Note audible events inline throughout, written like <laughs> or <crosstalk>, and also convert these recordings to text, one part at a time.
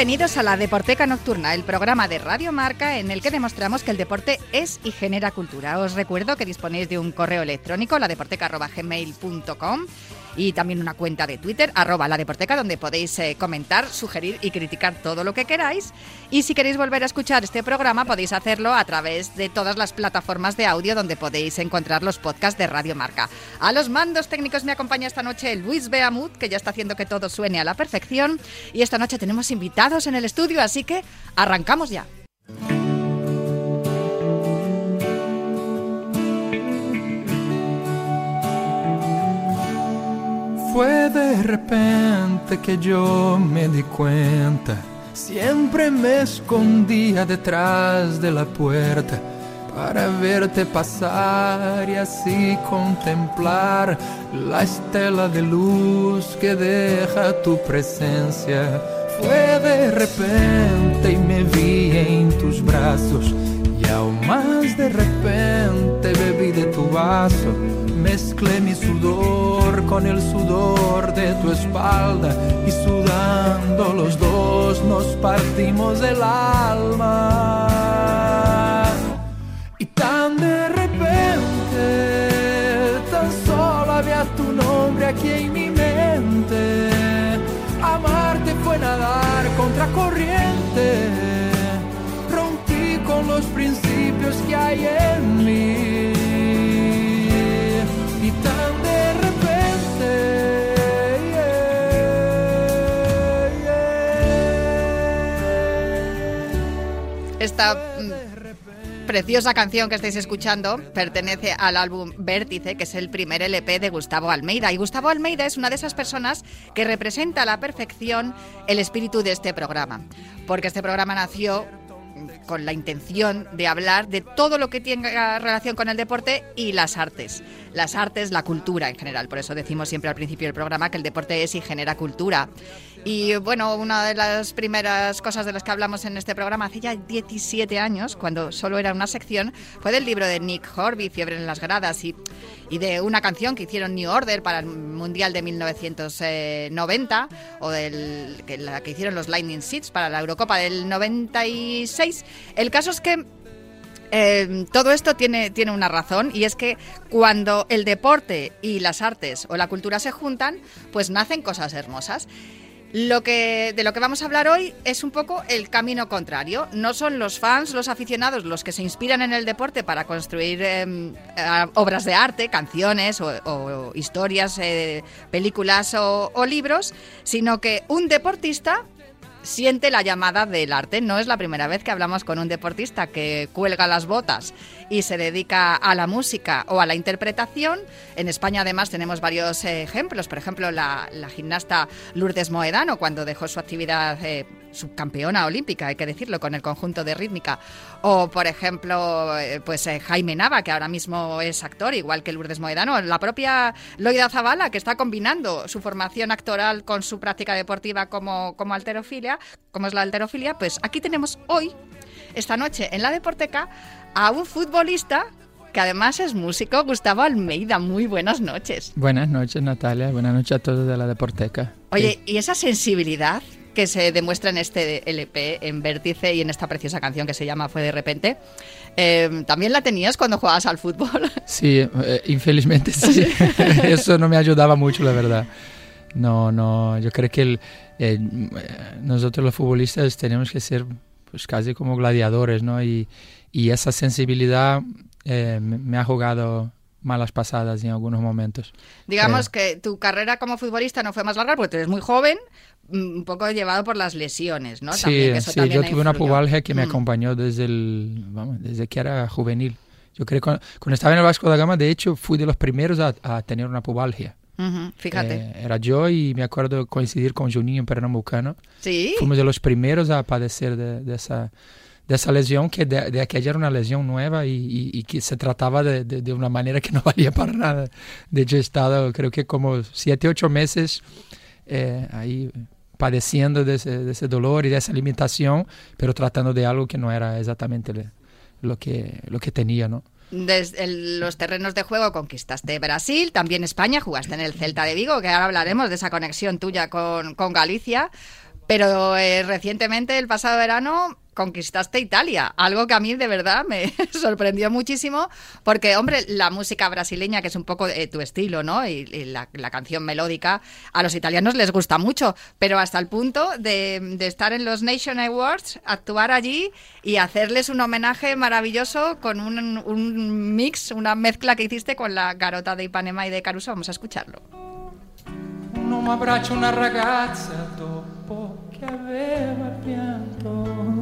Bienvenidos a la Deporteca Nocturna, el programa de Radio Marca en el que demostramos que el deporte es y genera cultura. Os recuerdo que disponéis de un correo electrónico, ladeporteca.gmail.com y también una cuenta de Twitter, arroba la deporteca, donde podéis eh, comentar, sugerir y criticar todo lo que queráis. Y si queréis volver a escuchar este programa, podéis hacerlo a través de todas las plataformas de audio donde podéis encontrar los podcasts de Radio Marca. A los mandos técnicos me acompaña esta noche Luis Beamut, que ya está haciendo que todo suene a la perfección. Y esta noche tenemos invitados en el estudio, así que arrancamos ya. Fue de repente que yo me di cuenta. Siempre me escondía detrás de la puerta para verte pasar y así contemplar la estela de luz que deja tu presencia. Fue de repente y me vi en tus brazos y aún más de repente bebí de tu vaso. Mezclé mi sudor con el sudor de tu espalda y sudando los dos nos partimos el alma. Y tan de repente, tan solo había tu nombre aquí en mi que hay en mí. Y tan de repente. Esta mm, preciosa canción que estáis escuchando pertenece al álbum Vértice, que es el primer LP de Gustavo Almeida. Y Gustavo Almeida es una de esas personas que representa a la perfección el espíritu de este programa. Porque este programa nació con la intención de hablar de todo lo que tenga relación con el deporte y las artes. Las artes, la cultura en general. Por eso decimos siempre al principio del programa que el deporte es y genera cultura. Y bueno, una de las primeras cosas de las que hablamos en este programa hace ya 17 años, cuando solo era una sección, fue del libro de Nick Horby, Fiebre en las gradas, y, y de una canción que hicieron New Order para el Mundial de 1990, o del, que, la que hicieron los Lightning Seeds para la Eurocopa del 96. El caso es que eh, todo esto tiene, tiene una razón y es que cuando el deporte y las artes o la cultura se juntan, pues nacen cosas hermosas. Lo que, de lo que vamos a hablar hoy es un poco el camino contrario. No son los fans, los aficionados, los que se inspiran en el deporte para construir eh, obras de arte, canciones o, historias, eh, películas o libros, sino que un deportista siente la llamada del arte. No es la primera vez que hablamos con un deportista que cuelga las botas y se dedica a la música o a la interpretación. En España además tenemos varios eh, ejemplos. Por ejemplo, la, gimnasta Lourdes Moedano cuando dejó su actividad eh, subcampeona olímpica, hay que decirlo, con el conjunto de rítmica. O, por ejemplo, eh, pues eh, Jaime Nava, que ahora mismo es actor, igual que Lourdes Moedano. La propia Loida Zavala, que está combinando su formación actoral con su práctica deportiva como, como alterofilia, como es la alterofilia, pues aquí tenemos hoy, esta noche, en la Deporteca, a un futbolista que además es músico, Gustavo Almeida. Muy buenas noches. Buenas noches, Natalia. Buenas noches a todos de la Deporteca. Oye, ¿y esa sensibilidad que se demuestra en este LP, en Vértice y en esta preciosa canción que se llama Fue de repente. Eh, ¿También la tenías cuando jugabas al fútbol? <laughs> Sí, eh, infelizmente sí. <laughs> Eso no me ayudaba mucho, la verdad. No, no, yo creo que el, eh, nosotros los futbolistas tenemos que ser pues casi como gladiadores, ¿no? Y, y esa sensibilidad me, me ha jugado malas pasadas en algunos momentos. Digamos que tu carrera como futbolista no fue más larga porque eres muy joven, un poco llevado por las lesiones, ¿no? Sí, también, eso sí también yo tuve una influyó. pubalgia que me Mm. acompañó desde, el, vamos, desde que era juvenil. Yo creo que cuando, cuando estaba en el Vasco da Gama, de hecho, fui de los primeros a, a tener una pubalgia. Ujú, Fíjate. Eh, era yo y me acuerdo coincidir con Juninho en Pernambucano. sí. Fuimos de los primeros a padecer de, de esa, de esa lesión, que de, de aquella era una lesión nueva y, y- y que se trataba de, de- de manera que no <laughs> valía para nada. De hecho, he estado creo que como siete, ocho meses eh, padeciendo de ese, de ese, dolor y de esa limitación, pero tratando de algo que no era exactamente lo que, lo que tenía, ¿no? Desde los terrenos de juego conquistaste Brasil, también España, jugaste en el Celta de Vigo, que ahora hablaremos de esa conexión tuya con, con Galicia. Pero eh, recientemente, el pasado verano, conquistaste Italia, algo que a mí de verdad me <laughs> sorprendió muchísimo, porque, hombre, la música brasileña, que es un poco eh, tu estilo, ¿no? Y, la, canción melódica, a los italianos les gusta mucho, pero hasta el punto de, estar en los Nation Awards, actuar allí y hacerles un homenaje maravilloso con un, mix, una mezcla que hiciste con la garota de Ipanema y de Caruso. Vamos a escucharlo. Una ragazza dopo pianto.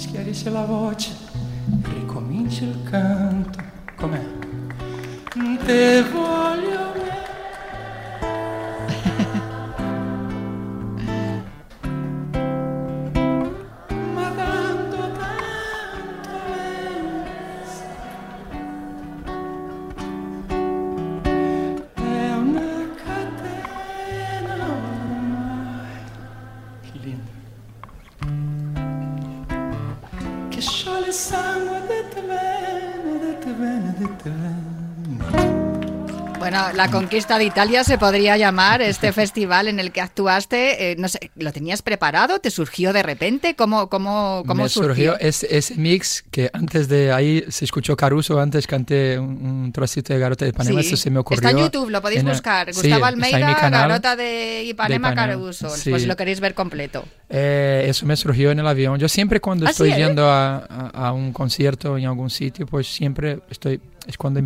Schiarisce la voce, ricomincia il canto. Com'è? Te voglio bene. Bueno, la conquista de Italia se podría llamar este <laughs> festival en el que actuaste. Eh, no sé, ¿lo tenías preparado? ¿Te surgió de repente? ¿Cómo, cómo, cómo Me surgió, ese, mix que antes de ahí se escuchó Caruso, antes canté un, trocito de Garota de Ipanema, eso se me ocurrió. Está en YouTube, lo podéis buscar. Gustavo Almeida, Garota de Ipanema, Caruso. Pues lo queréis ver completo. Eh, eso me surgió en el avión. Yo siempre cuando estoy yendo a, a, un concierto en algún sitio, pues siempre estoy, es cuando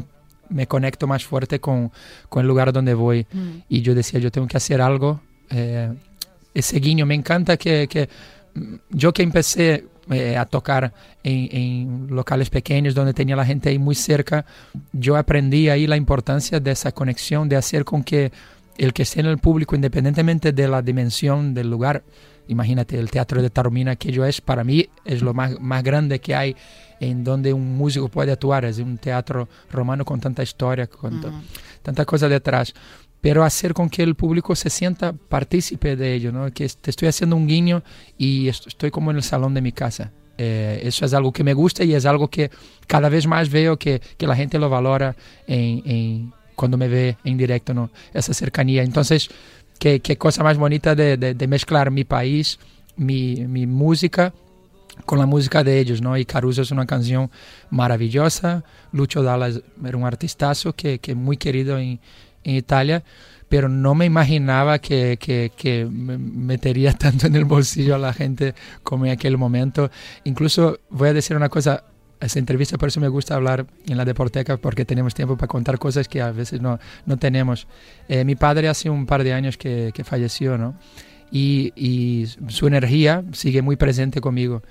me conecto más fuerte con, con el lugar donde voy. Mm. Y yo decía, yo tengo que hacer algo. Eh, ese guiño, me encanta que, que mm, yo que empecé eh, a tocar en, en, locales pequeños donde tenía la gente ahí muy cerca, yo aprendí ahí la importancia de esa conexión, de hacer con que el que esté en el público, independientemente de la dimensión del lugar, imagínate, el Teatro de Taromina, que yo es, para mí, es lo más, más grande que hay en donde un músico puede actuar. Es un teatro romano con tanta historia, con tanta cosa detrás. Pero hacer con que el público se sienta partícipe de ello, ¿no? que te estoy haciendo un guiño y estoy como en el salón de mi casa. Eh, eso es algo que me gusta y es algo que cada vez más veo que, que la gente lo valora en, en, cuando me ve en directo, ¿no? esa cercanía. Entonces, qué, cosa más bonita de, de, mezclar mi país, mi, mi música con la música de ellos, ¿no? Y Caruso es una canción maravillosa. Lucho Dalla era un artistazo que, que muy querido en, en, Italia, pero no me imaginaba que, que, que, me metería <laughs> tanto en el bolsillo a la gente como en aquel momento. Incluso voy a decir una cosa, esa entrevista por eso me gusta hablar en la Deporteca porque tenemos tiempo para contar cosas que a veces no, no tenemos. Eh, mi padre hace un par de años que, que falleció, ¿no? y, y su energía sigue muy presente conmigo.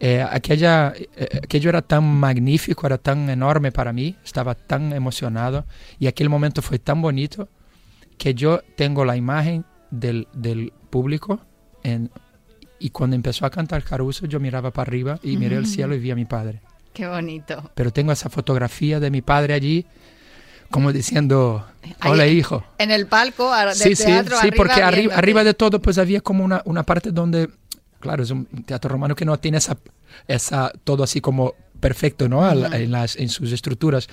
Eh, aquella, eh, aquello era tan magnífico, era tan enorme para mí, estaba tan emocionado y aquel momento fue tan bonito que yo tengo la imagen del, del público en, y cuando empezó a cantar Caruso yo miraba para arriba y miré el cielo y vi a mi padre. Qué bonito. Pero tengo esa fotografía de mi padre allí como diciendo, hola hijo. En el palco del sí, teatro. Sí, sí, porque arriba, arriba de todo pues había como una, una parte donde, claro, es un teatro romano que no tiene esa, esa todo así como perfecto, ¿no? en, las, en sus estructuras.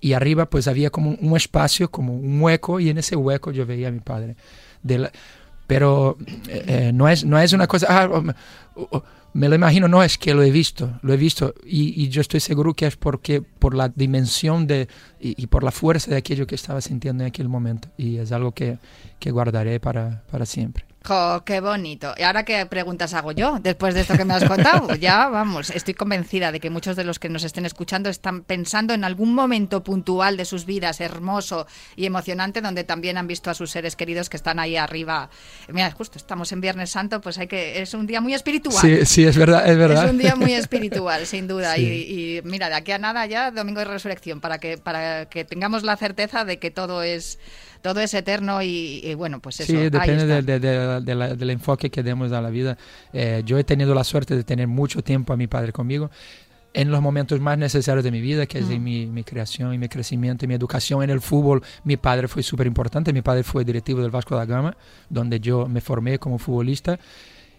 Y arriba pues había como un espacio, como un hueco, y en ese hueco yo veía a mi padre. De pero eh, eh, no, es, no es una cosa... Ah, me lo imagino, no es que lo he visto, lo he visto y, y yo estoy seguro que es porque por la dimensión de, y, y, por la fuerza de aquello que estaba sintiendo en aquel momento y es algo que, que guardaré para, para siempre. Qué bonito. ¿Y ahora qué preguntas hago yo después de esto que me has contado? <laughs> ya vamos, estoy convencida de que muchos de los que nos estén escuchando están pensando en algún momento puntual de sus vidas hermoso y emocionante donde también han visto a sus seres queridos que están ahí arriba. Mira, justo estamos en Viernes Santo, pues hay que es un día muy espiritual. Sí, sí, es verdad, es verdad. Es un día muy espiritual, sin duda. <laughs> Sí. Y, y, mira, de aquí a nada ya domingo de resurrección para que para que tengamos la certeza de que todo es todo es eterno y, y bueno, pues eso. Sí, depende de, de, de, la, del enfoque que demos a la vida. Eh, yo he tenido la suerte de tener mucho tiempo a mi padre conmigo. en los momentos más necesarios de mi vida, que es en mi, mi creación y mi crecimiento y mi educación en el fútbol. Mi padre fue súper importante, mi padre fue directivo del Vasco da Gama, donde yo me formé como futbolista.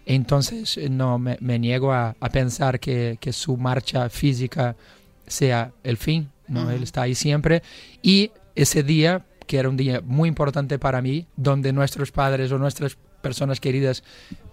Entonces no me, me niego a, a pensar que, que, su marcha física sea el fin, ¿no? Él está ahí siempre. Y ese día, que era un día muy importante para mí, donde nuestros padres o nuestras personas queridas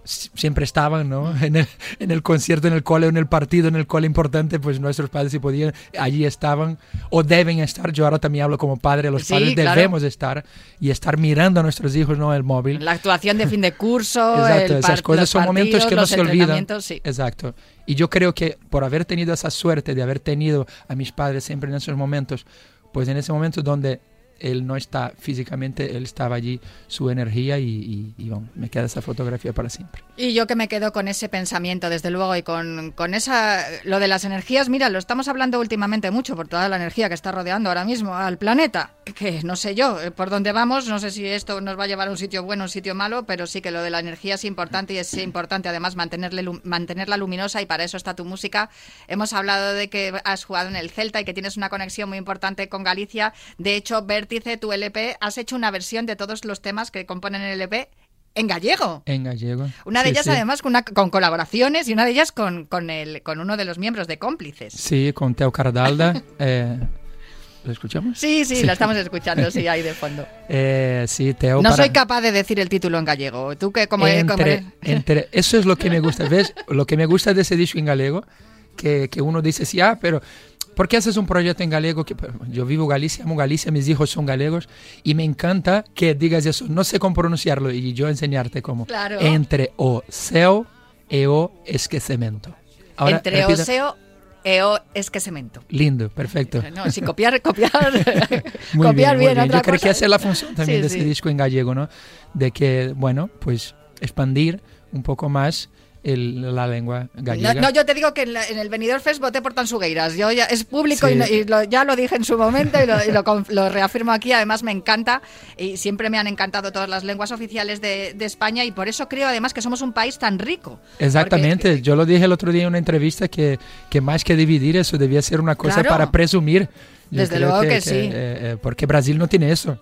siempre estaban, ¿no? <laughs> En el, en el concierto, en el cole, en el partido, en el cole importante, pues nuestros padres si podían, allí estaban o deben estar. Yo ahora también hablo como padre, los Sí, padres claro. debemos estar y estar mirando a nuestros hijos, no el móvil. La actuación de fin de curso, <laughs> Exacto, el esas cosas son momentos partidos, que no se olvidan. sí. Exacto. Y yo creo que por haber tenido esa suerte de haber tenido a mis padres siempre en esos momentos, pues en ese momento donde él no está físicamente, él estaba allí, su energía y, y- y, bueno, me queda esa fotografía para siempre. Y yo que me quedo con ese pensamiento, desde luego, y con, con esa. Lo de las energías, mira, lo estamos hablando últimamente mucho por toda la energía que está rodeando ahora mismo al planeta. Que no sé yo eh, por dónde vamos, no sé si esto nos va a llevar a un sitio bueno un sitio malo, pero sí que lo de la energía es importante y es importante además mantenerle, mantenerla luminosa y para eso está tu música. Hemos hablado de que has jugado en el Celta y que tienes una conexión muy importante con Galicia. De hecho, Vértice, tu LP, has hecho una versión de todos los temas que componen el LP en gallego. En gallego. Una de Sí, ellas, sí. además, con, una- con colaboraciones y una de ellas con, con, el, con uno de los miembros de Cómplices. Sí, con Teo Cardalda. <laughs> eh, ¿Lo escuchamos? Sí, sí, la estamos escuchando, sí, ahí de fondo. <laughs> Eh, sí, Teo. No para- soy capaz de decir el título en gallego. Tú que como, entre, <laughs> entre- eso es lo que me gusta. ¿Ves? Lo que me gusta de ese disco en galego, que, que uno dice, sí, ah, pero ¿por qué haces un proyecto en galego? Que, yo vivo Galicia, amo Galicia, mis hijos son galegos, y me encanta que digas eso. No sé cómo pronunciarlo, y yo enseñarte cómo. Claro. Entre o seu e o esquecemento. Ahora, entre repita. oseo e o esquecemento. Lindo, perfecto. No, sí, copiar, <laughs> copiar, Muy <laughs> copiar muy bien, otra Yo creo que esa es la función también Sí, de ese sí. disco en gallego, ¿no? De que, bueno, pues expandir un poco más el- la lengua gallega. No, no, yo te digo que en, la- en el Benidorm Fest voté por Tansugueiras. Yo ya, es público Sí. y, no- y lo- ya lo dije en su momento y, lo, y lo conf- lo reafirmo aquí. Además me encanta y siempre me han encantado todas las lenguas oficiales de, de España y por eso creo además que somos un país tan rico. Exactamente, Porque- yo lo dije el otro día en una entrevista que, que más que dividir eso debía ser una cosa Claro. para presumir. Yo Desde luego que sí. eh, eh, porque Brasil no tiene eso.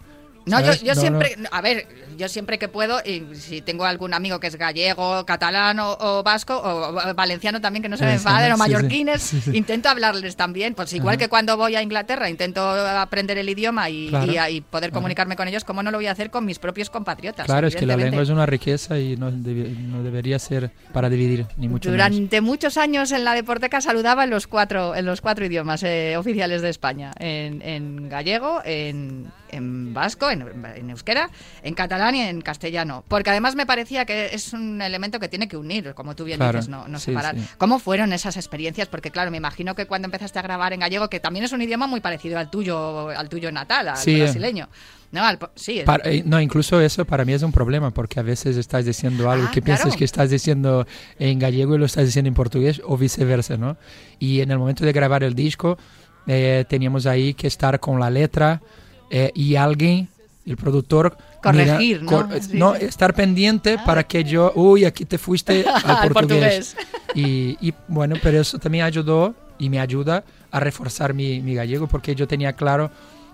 No, yo, ¿sabes? yo No, siempre, a ver, yo siempre que puedo, y si tengo algún amigo que es gallego, catalán o, o vasco, o, o valenciano también, que no se me enfaden, o mallorquines, Sí, sí. intento hablarles también. Pues igual Ajá. que cuando voy a Inglaterra, intento aprender el idioma y, Claro. y- y poder comunicarme con ellos, ¿cómo no lo voy a hacer con mis propios compatriotas? Claro, es que la lengua es una riqueza y no, debe- no debería ser para dividir, ni mucho menos. Durante muchos años en la Deporteca saludaba en los cuatro, en los cuatro idiomas eh, oficiales de España. En, en gallego, en, en vasco, en, en euskera, en catalán y en castellano. Porque además me parecía que es un elemento que tiene que unir, como tú bien Claro, dices, no, no sí, separar. sí. ¿Cómo fueron esas experiencias? Porque claro, me imagino que cuando empezaste a grabar en gallego, que también es un idioma muy parecido al tuyo, al tuyo natal, al Sí, brasileño. No, al sí, Para- eh, no, incluso eso para mí es un problema porque a veces estás diciendo algo Ah, que piensas claro. que estás diciendo en gallego y lo estás diciendo en portugués o viceversa, ¿no? Y en el momento de grabar el disco eh, teníamos ahí que estar con la letra eh, y alguien, el productor, Corregir, ¿no? cor- Sí, no, estar pendiente para que yo, uy, aquí te fuiste <laughs> al Al portugués. portugués. Y, y, bueno, pero eso también ayudó y me ayuda a reforzar mi, mi gallego porque yo tenía claro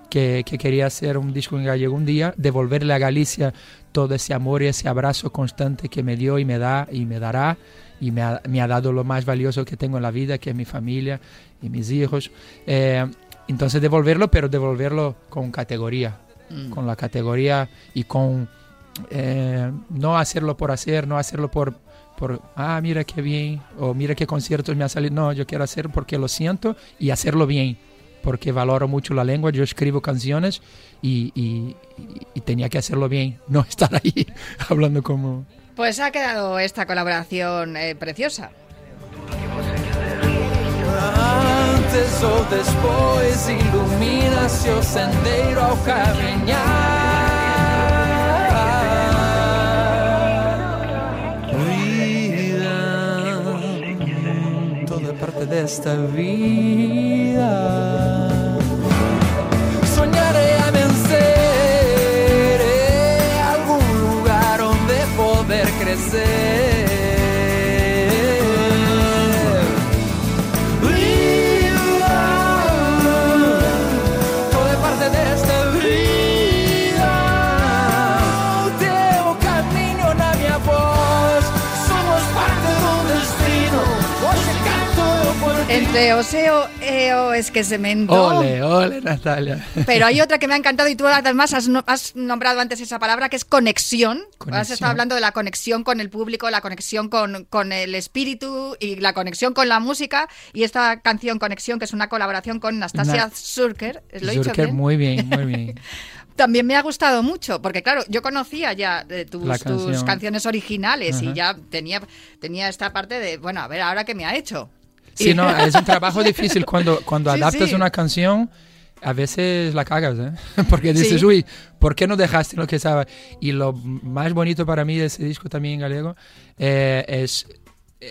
que, que quería hacer un disco en gallego un día, devolverle a Galicia todo ese amor y ese abrazo constante que me dio y me da y me dará y me ha, me ha dado lo más valioso que tengo en la vida, que es mi familia y mis hijos. Eh, entonces devolverlo, pero devolverlo con categoría, Mm. con la categoría y con eh, no hacerlo por hacer, no hacerlo por, por, ah, mira qué bien, o mira qué conciertos me ha salido. No, yo quiero hacer porque lo siento y hacerlo bien, porque valoro mucho la lengua. Yo escribo canciones y, y- y- y tenía que hacerlo bien, no <laughs> estar ahí hablando como... Pues ha quedado esta colaboración eh, preciosa. Antes ou depois ilumina-se o sendeiro ao caminhar. Vida, toda parte desta vida. Entre Oseo, EO, es que se me Ole, ole, Natalia. Pero hay <laughs> otra que me ha encantado y tú además has, no- has nombrado antes esa palabra que es conexión. Has Conexión. estado hablando de la conexión con el público, la conexión con, con el espíritu y la conexión con la música. Y esta canción Conexión, que es una colaboración con Nastasia Na- Zurker, ¿lo he dicho Zurker, bien? muy bien, muy bien. <laughs> También me ha gustado mucho, porque claro, yo conocía ya eh, tus, canciones originales y ya tenía, tenía esta parte de, bueno, a ver, ahora qué me ha hecho. Sí, no, es un trabajo difícil cuando, cuando <laughs> Sí, adaptas sí. una canción. A veces la cagas, ¿eh? <laughs> Porque dices, Sí. uy, ¿por qué no dejaste lo que estaba? Y lo más bonito para mí de ese disco también en galego eh, es,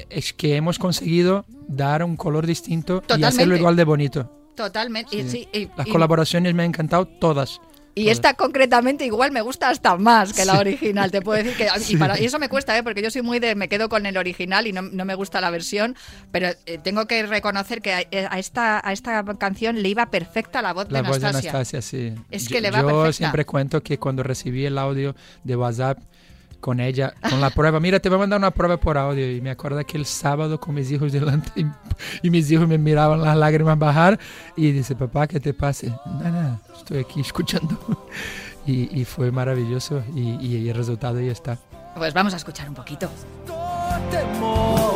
es que hemos conseguido dar un color distinto y hacerlo Totalmente. igual de bonito. Totalmente. Y, sí, y- Las y- colaboraciones me han encantado todas. Y esta concretamente igual me gusta hasta más que la original, te puedo decir que y, <laughs> para, y eso me cuesta, ¿eh? porque yo soy muy de me quedo con el original y no, no me gusta la versión, pero eh, tengo que reconocer que a, eh, a esta a esta canción le iba perfecta la voz La de voz de Anastasia. Anastasia, sí. Es Yo- que le va Yo perfecta. siempre cuento que cuando recibí el audio de WhatsApp con ella, con la prueba, mira, te voy a mandar una prueba por audio. Y me acuerdo que el sábado con mis hijos delante y, y mis hijos me miraban las lágrimas bajar y dice, papá, ¿qué te pase? Nada, estoy aquí <laughs> escuchando. Y, y fue maravilloso y, y el resultado ya está. Pues vamos a escuchar un poquito. Nosotros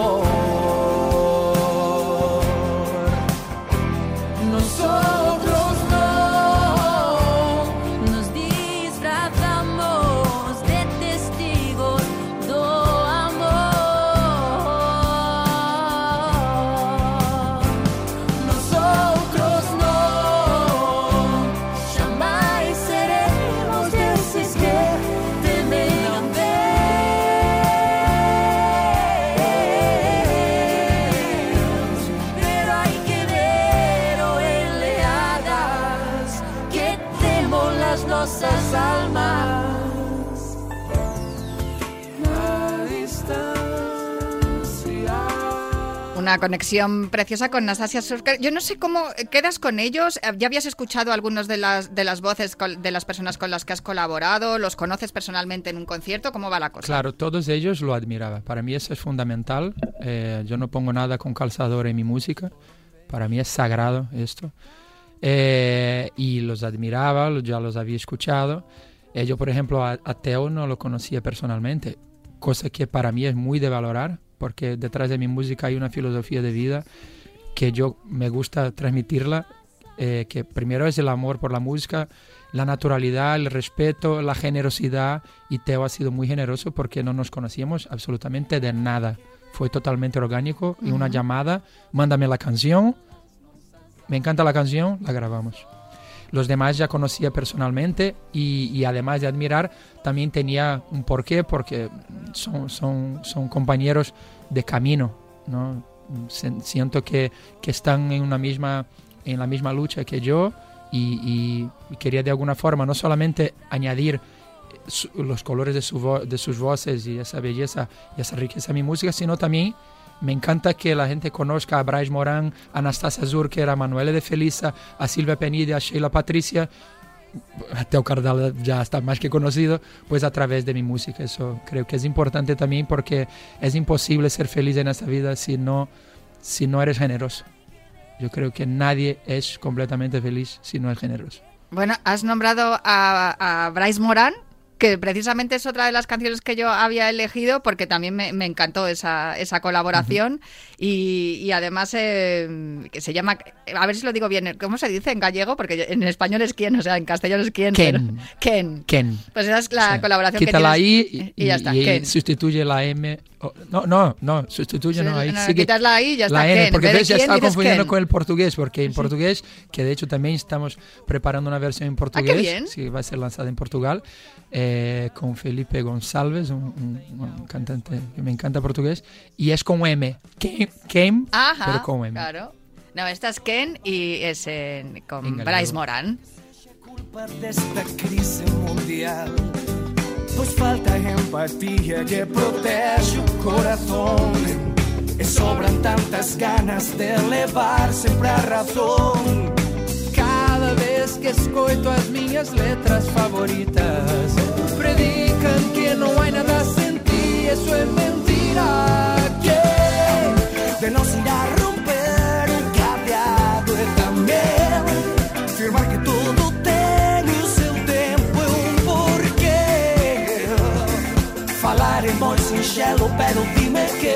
Una conexión preciosa con Nastasia Surker. Yo no sé cómo quedas con ellos. Eh, ¿Ya habías escuchado algunos de las de las voces de las personas con las que has colaborado? ¿Los conoces personalmente en un concierto? ¿Cómo va la cosa? Claro, todos ellos lo admiraba. Para mí eso es fundamental. Eh, yo no pongo nada con calzador en mi música. Para mí es sagrado esto. Eh, y los admiraba, ya los había escuchado. Eh, yo, por ejemplo, a, a Teo no lo conocía personalmente, cosa que para mí es muy de valorar, porque detrás de mi música hay una filosofía de vida que yo me gusta transmitirla, eh, que primero es el amor por la música, la naturalidad, el respeto, la generosidad, y Teo ha sido muy generoso porque no nos conocíamos absolutamente de nada. Fue totalmente orgánico y una llamada, mándame la canción, me encanta la canción, la grabamos. Los demás ya conocía personalmente y, además de admirar, también tenía un porqué, porque son, son, son compañeros de camino, ¿no? Siento que, que están en, una misma, en la misma lucha que yo y, quería de alguna forma no solamente añadir los colores de, su de sus voces y esa belleza y esa riqueza a mi música, sino también me encanta que la gente conozca a Bryce Morán, a Anastasia Zurker, a Manuela de Felisa, a Silvia Penide, a Sheila Patricia. Teo Cardal ya está más que conocido, pues a través de mi música. Eso creo que es importante también porque es imposible ser feliz en esta vida si no, si no eres generoso. Yo creo que nadie es completamente feliz si no es generoso. Bueno, has nombrado a, a Bryce Morán, que precisamente es otra de las canciones que yo había elegido porque también me, me encantó esa, esa colaboración y, y además eh, que se llama, a ver si lo digo bien, ¿cómo se dice en gallego? Porque en español es quién, o sea, en castellano es quién. Ken. pero- Ken. Ken. Pues esa es la Sí. colaboración Quita que la tienes. I y, y ya está, y Ken. sustituye la M. o- no, no, no, sustituye no, ahí No, sigue quitas la I y ya está, la N, Ken. En porque de ves, ya dices confundiendo Ken. con el portugués, porque en portugués, que de hecho también estamos preparando una versión en portugués, Ah, bien. sí, va a ser lanzada en Portugal, eh, con Felipe Gonçalves, un, un- un cantante que me encanta portugués, y es con M, Ken, Ken, Ajá, pero con M. claro. No, esta es Ken y es en- con En Bryce. Morán. culpa desta crise mundial Pois falta empatía que protege o corazón E sobran tantas ganas de levar sempre a razón Cada vez que escoito as minhas letras favoritas Predican que não há nada sem ti, isso é mentira pero dime qué.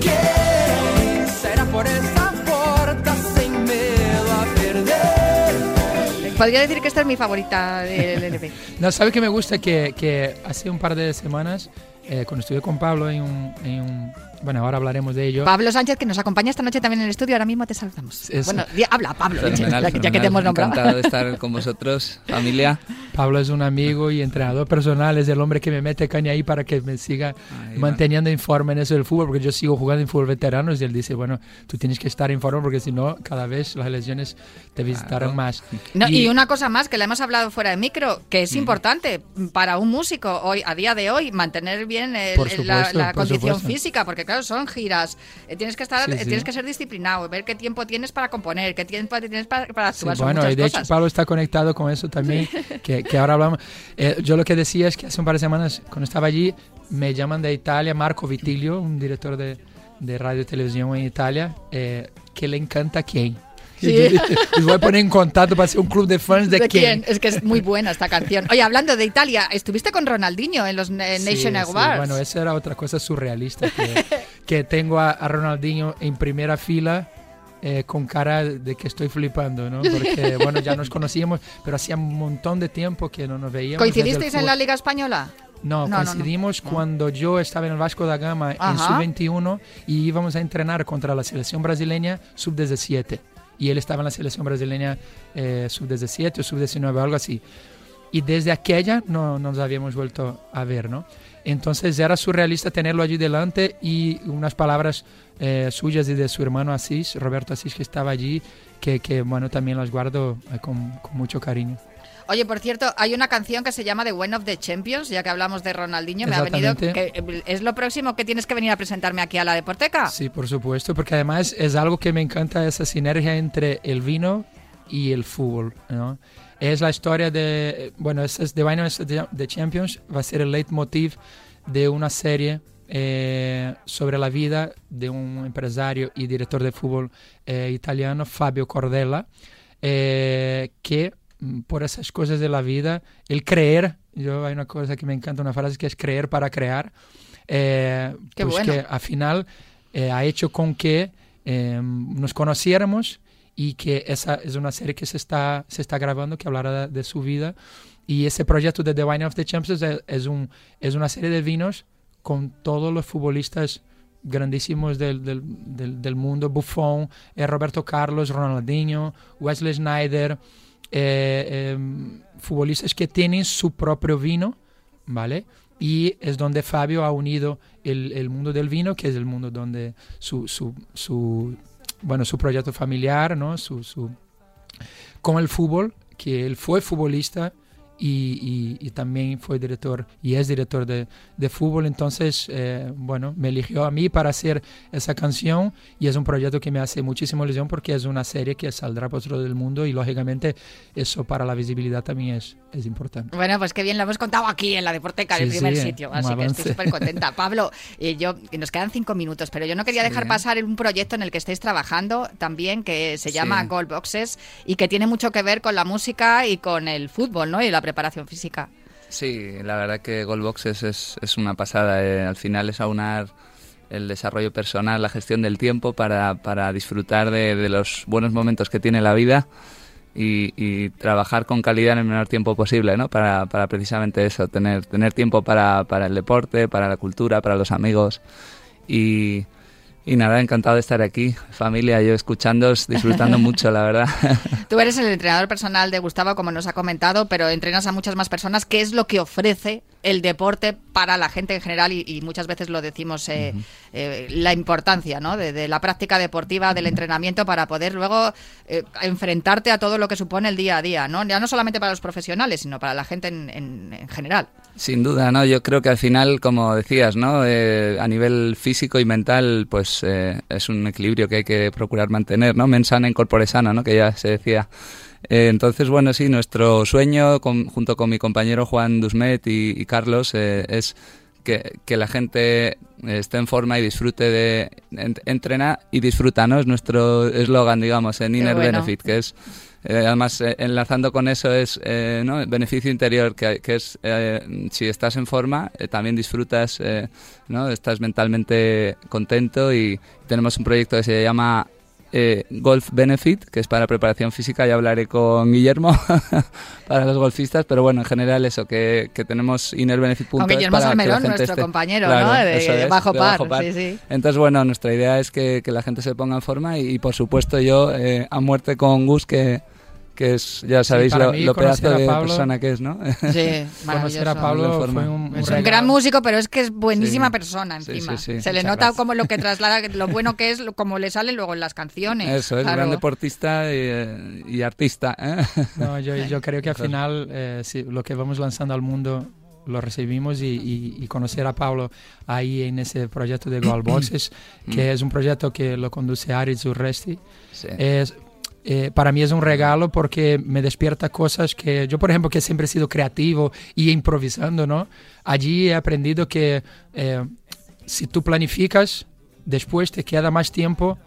¿Qué? Será por esa puerta sin miedo a perder. Podría decir que esta es mi favorita del LP. <laughs> No, ¿sabe que me gusta? Que, que hace un par de semanas, eh, cuando estuve con Pablo en un, en un- Bueno, ahora hablaremos de ello. Pablo Sánchez, que nos acompaña esta noche también en el estudio, ahora mismo te saludamos. Eso. Bueno, di- habla, Pablo, Fenomenal, ya, que- ya que te fenomenal. hemos nombrado. Encantado de estar con vosotros, familia. Pablo es un amigo y entrenador personal, es el hombre que me mete caña ahí para que me siga Ahí manteniendo en forma en eso del fútbol, porque yo sigo jugando en fútbol veteranos y él dice, bueno, tú tienes que estar en forma porque si no, cada vez las lesiones te visitarán Claro. más. No, y, una cosa más que la hemos hablado fuera de micro, que es importante para un músico hoy a día de hoy mantener bien el- la, supuesto, la por condición supuesto. física, porque claro, son giras, eh, tienes que estar, Sí, sí. tienes que ser disciplinado, ver qué tiempo tienes para componer, qué tiempo tienes para, para Sí, actuar, son bueno, y de cosas. hecho Pablo está conectado con eso también, <laughs> que, que ahora hablamos. Eh, yo lo que decía es que hace un par de semanas, cuando estaba allí, me llaman de Italia, Marco Vitilio, un director de, de radio y televisión en Italia, eh, que le encanta quién. Sí. Voy a poner en contacto para hacer un club de fans de, ¿De quién. quién? Es que es muy buena esta canción. Oye, hablando de Italia, estuviste con Ronaldinho en los eh, Nation Awards. Bueno, esa era otra cosa surrealista, que, <laughs> que tengo a, a Ronaldinho en primera fila eh, con cara de que estoy flipando, ¿no? <laughs> Porque, bueno, ya nos conocíamos, pero hacía un montón de tiempo que no nos veíamos. ¿Coincidisteis en la Liga Española? No, No, no, no. coincidimos cuando yo estaba en el Vasco da Gama en Ajá. sub-21 y íbamos a entrenar contra la selección brasileña sub-17. Y él estaba en la selección brasileña eh, sub-17 o sub-19, algo así. Y desde aquella no nos habíamos vuelto a ver, ¿no? Entonces era surrealista tenerlo allí delante y unas palabras eh, suyas y de su hermano Asís, Roberto Asís, que estaba allí, que, que bueno, también las guardo eh, con, con mucho cariño. Oye, por cierto, hay una canción que se llama The One of the Champions, ya que hablamos de Ronaldinho, me ha venido que es lo próximo que tienes que venir a presentarme aquí a la Deporteca. Sí, por supuesto, porque además es algo que me encanta, esa sinergia entre el vino y el fútbol, ¿no? Es la historia de, bueno, es The Wine of the Champions, va a ser el leitmotiv de una serie eh, sobre la vida de un empresario y director de fútbol eh, italiano, Fabio Cordella, eh, que por esas cosas de la vida, el creer, yo hay una cosa que me encanta, una frase que es creer para crear, eh, Qué pues bueno. que al final eh, ha hecho con que eh, nos conociéramos y que esa es una serie que se está, se está grabando que hablará de, de su vida. Y ese proyecto de The Wine of the Champions es, es, un, es una serie de vinos con todos los futbolistas grandísimos del, del, del, del mundo, Buffon, eh, Roberto Carlos, Ronaldinho, Wesley Snyder, eh, eh, futbolistas que tienen su propio vino, ¿vale? Y es donde Fabio ha unido el, el mundo del vino, que es el mundo donde su, su, su bueno, su proyecto familiar, ¿no? Su, su, con el fútbol, que él fue futbolista y, y, y también fue director y es director de, de fútbol. Entonces, eh, bueno, me eligió a mí para hacer esa canción y es un proyecto que me hace muchísimo ilusión porque es una serie que saldrá por todo el mundo y lógicamente eso para la visibilidad también es, es importante. Bueno, pues qué bien lo hemos contado aquí en la Deporteca, en el primer sí, sitio. Así que estoy avance. súper contenta. <laughs> Pablo, eh, yo, nos quedan cinco minutos, pero yo no quería Sí. dejar pasar un proyecto en el que estáis trabajando también, que se llama Gold Boxes y que tiene mucho que ver con la música y con el fútbol, ¿no? Y la preparación física. Sí, la verdad que Goldboxes es, es una pasada. eh, Al final es aunar el desarrollo personal, la gestión del tiempo para, para disfrutar de, de los buenos momentos que tiene la vida y, y trabajar con calidad en el menor tiempo posible, ¿no? Para, para precisamente eso, tener, tener tiempo para, para el deporte, para la cultura, para los amigos. Y, y nada, encantado de estar aquí, familia, yo escuchándoos, disfrutando <laughs> mucho, la verdad. <laughs> Tú eres el entrenador personal de Gustavo, como nos ha comentado, pero entrenas a muchas más personas. ¿Qué es lo que ofrece el deporte para la gente en general? Y, y muchas veces lo decimos, eh, eh, la importancia ¿no? de, de la práctica deportiva, del entrenamiento, para poder luego eh, enfrentarte a todo lo que supone el día a día. ¿no? Ya no solamente para los profesionales, sino para la gente en, en- en general. Sin duda, ¿no? Yo creo que al final, como decías, ¿no? Eh, a nivel físico y mental, pues eh, es un equilibrio que hay que procurar mantener, ¿no? Mens sana in corpore sana, ¿no? Que ya se decía. Eh, entonces, bueno, sí, nuestro sueño, con- junto con mi compañero Juan Dusmet y, y Carlos, eh, es que, que la gente esté en forma y disfrute de en- entrena y disfruta, ¿no? Es nuestro eslogan, digamos, en Inner bueno. Benefit, que es eh, además eh, enlazando con eso es eh, ¿no? el beneficio interior, que, que es eh, si estás en forma, eh, también disfrutas, eh, ¿no? Estás mentalmente contento y tenemos un proyecto que se llama eh, Golf Benefit, que es para preparación física, ya hablaré con Guillermo <laughs> para los golfistas, pero bueno, en general eso, que, que tenemos innerbenefit.es Con Guillermo para que la Salmerón, gente nuestro esté- compañero, Claro, ¿no? De, es, Bajo de Par. Bajo Par. Sí, sí. Entonces, bueno, nuestra idea es que, que la gente se ponga en forma y, y, por supuesto yo eh, a muerte con Gus, que, que es, ya sabéis, para lo, mí lo pedazo de Pablo- persona que es, ¿no? Sí, <laughs> Conocer a. Pablo fue un, un Es un gran músico, pero es que es buenísima Sí. persona Sí, encima. sí, sí. Se le Muchas nota gracias. como lo que traslada, <laughs> lo bueno que es, como le sale luego en las canciones. Eso, es Claro. gran deportista y, eh, y artista. ¿eh? <laughs> No, yo, yo creo que al final eh, sí, lo que vamos lanzando al mundo lo recibimos y, y- y conocer a Pablo ahí en ese proyecto de Goal Boxes, <clears throat> que es un proyecto que lo conduce Ari Zurresti, Sí. es, eh, para mí es un regalo porque me despierta cosas que yo, por ejemplo, que siempre he sido creativo y improvisando, ¿no? Allí he aprendido que eh, si tú planificas, después te queda más tiempo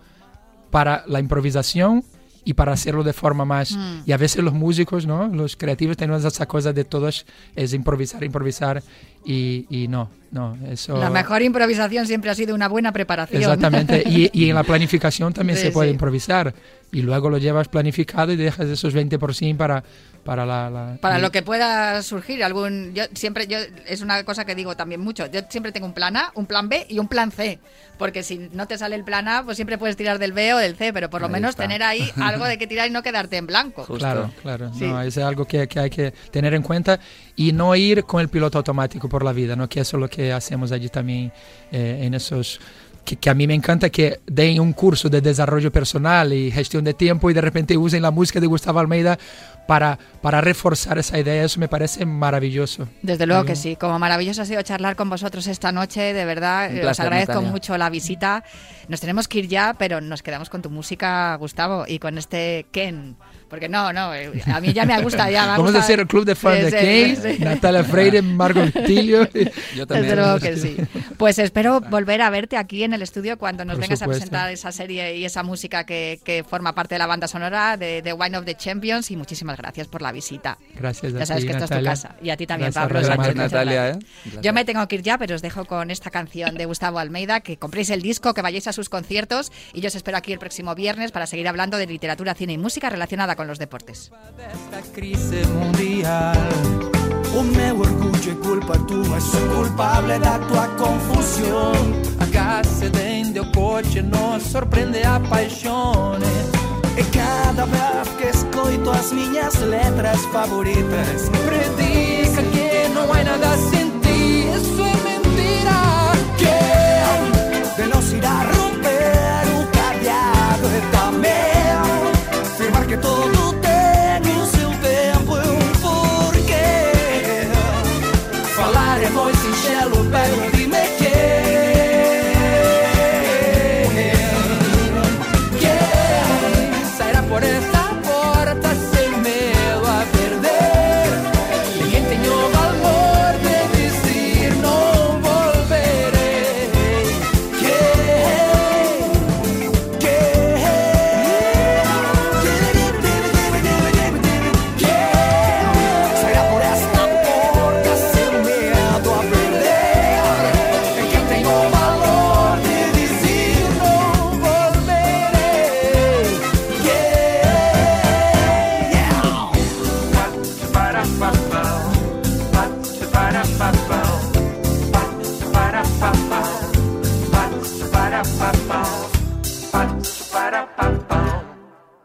para la improvisación y para hacerlo de forma más... Mm. Y a veces los músicos, ¿no? Los creativos tenemos esa cosa de todos, es improvisar, improvisar y, y no, no, eso... La mejor improvisación siempre ha sido una buena preparación. Exactamente, <laughs> y, y en la planificación también Sí, se puede sí. improvisar. Y luego lo llevas planificado y dejas esos 20% para, para la... la- Para y- lo que pueda surgir, algún, yo siempre, yo es una cosa que digo también mucho. Yo siempre tengo un plan A, un plan B y un plan C, porque si no te sale el plan A, pues siempre puedes tirar del B o del C, pero por lo Ahí menos está. tener ahí <laughs> algo de que tirar y no quedarte en blanco. Justo. Claro, claro. Sí. No, es algo que, que hay que tener en cuenta y no ir con el piloto automático por la vida, ¿no? que eso es lo que hacemos allí también eh, en esos... Que, que a mí me encanta que den un curso de desarrollo personal y gestión de tiempo y de repente usen la música de Gustavo Almeida para, para reforzar esa idea. Eso me parece maravilloso. Desde luego que sí. Como maravilloso ha sido charlar con vosotros esta noche, de verdad. Eh, Os placer, agradezco Natalia. mucho la visita. Nos tenemos que ir ya, pero nos quedamos con tu música, Gustavo, y con este Ken. Porque no, no, eh, a mí ya me gusta. Ya me Vamos a hacer el club de fans de Kane. Natalia Freire, Margot Tilio. <laughs> Yo también. Desde luego que sí. Pues espero volver a verte aquí en el estudio cuando nos Por vengas a presentar esa serie y esa música que, que forma parte de la banda sonora de The Wine of the Champions. Y muchísimas gracias por la visita. Gracias Ya sabes ti, que Natalia. es tu casa. Y a ti también, Gracias, Pablo. Sánchez, Natalia. ¿eh? Yo me tengo que ir ya, pero os dejo con esta canción de Gustavo Almeida, que compréis el disco, que vayáis a sus conciertos y yo os espero aquí el próximo viernes para seguir hablando de literatura, cine y música relacionada con los deportes. E cada vez que as minhas letras favoritas Predica que não há nada sem ti, isso é mentira. Que de nos belo, belo.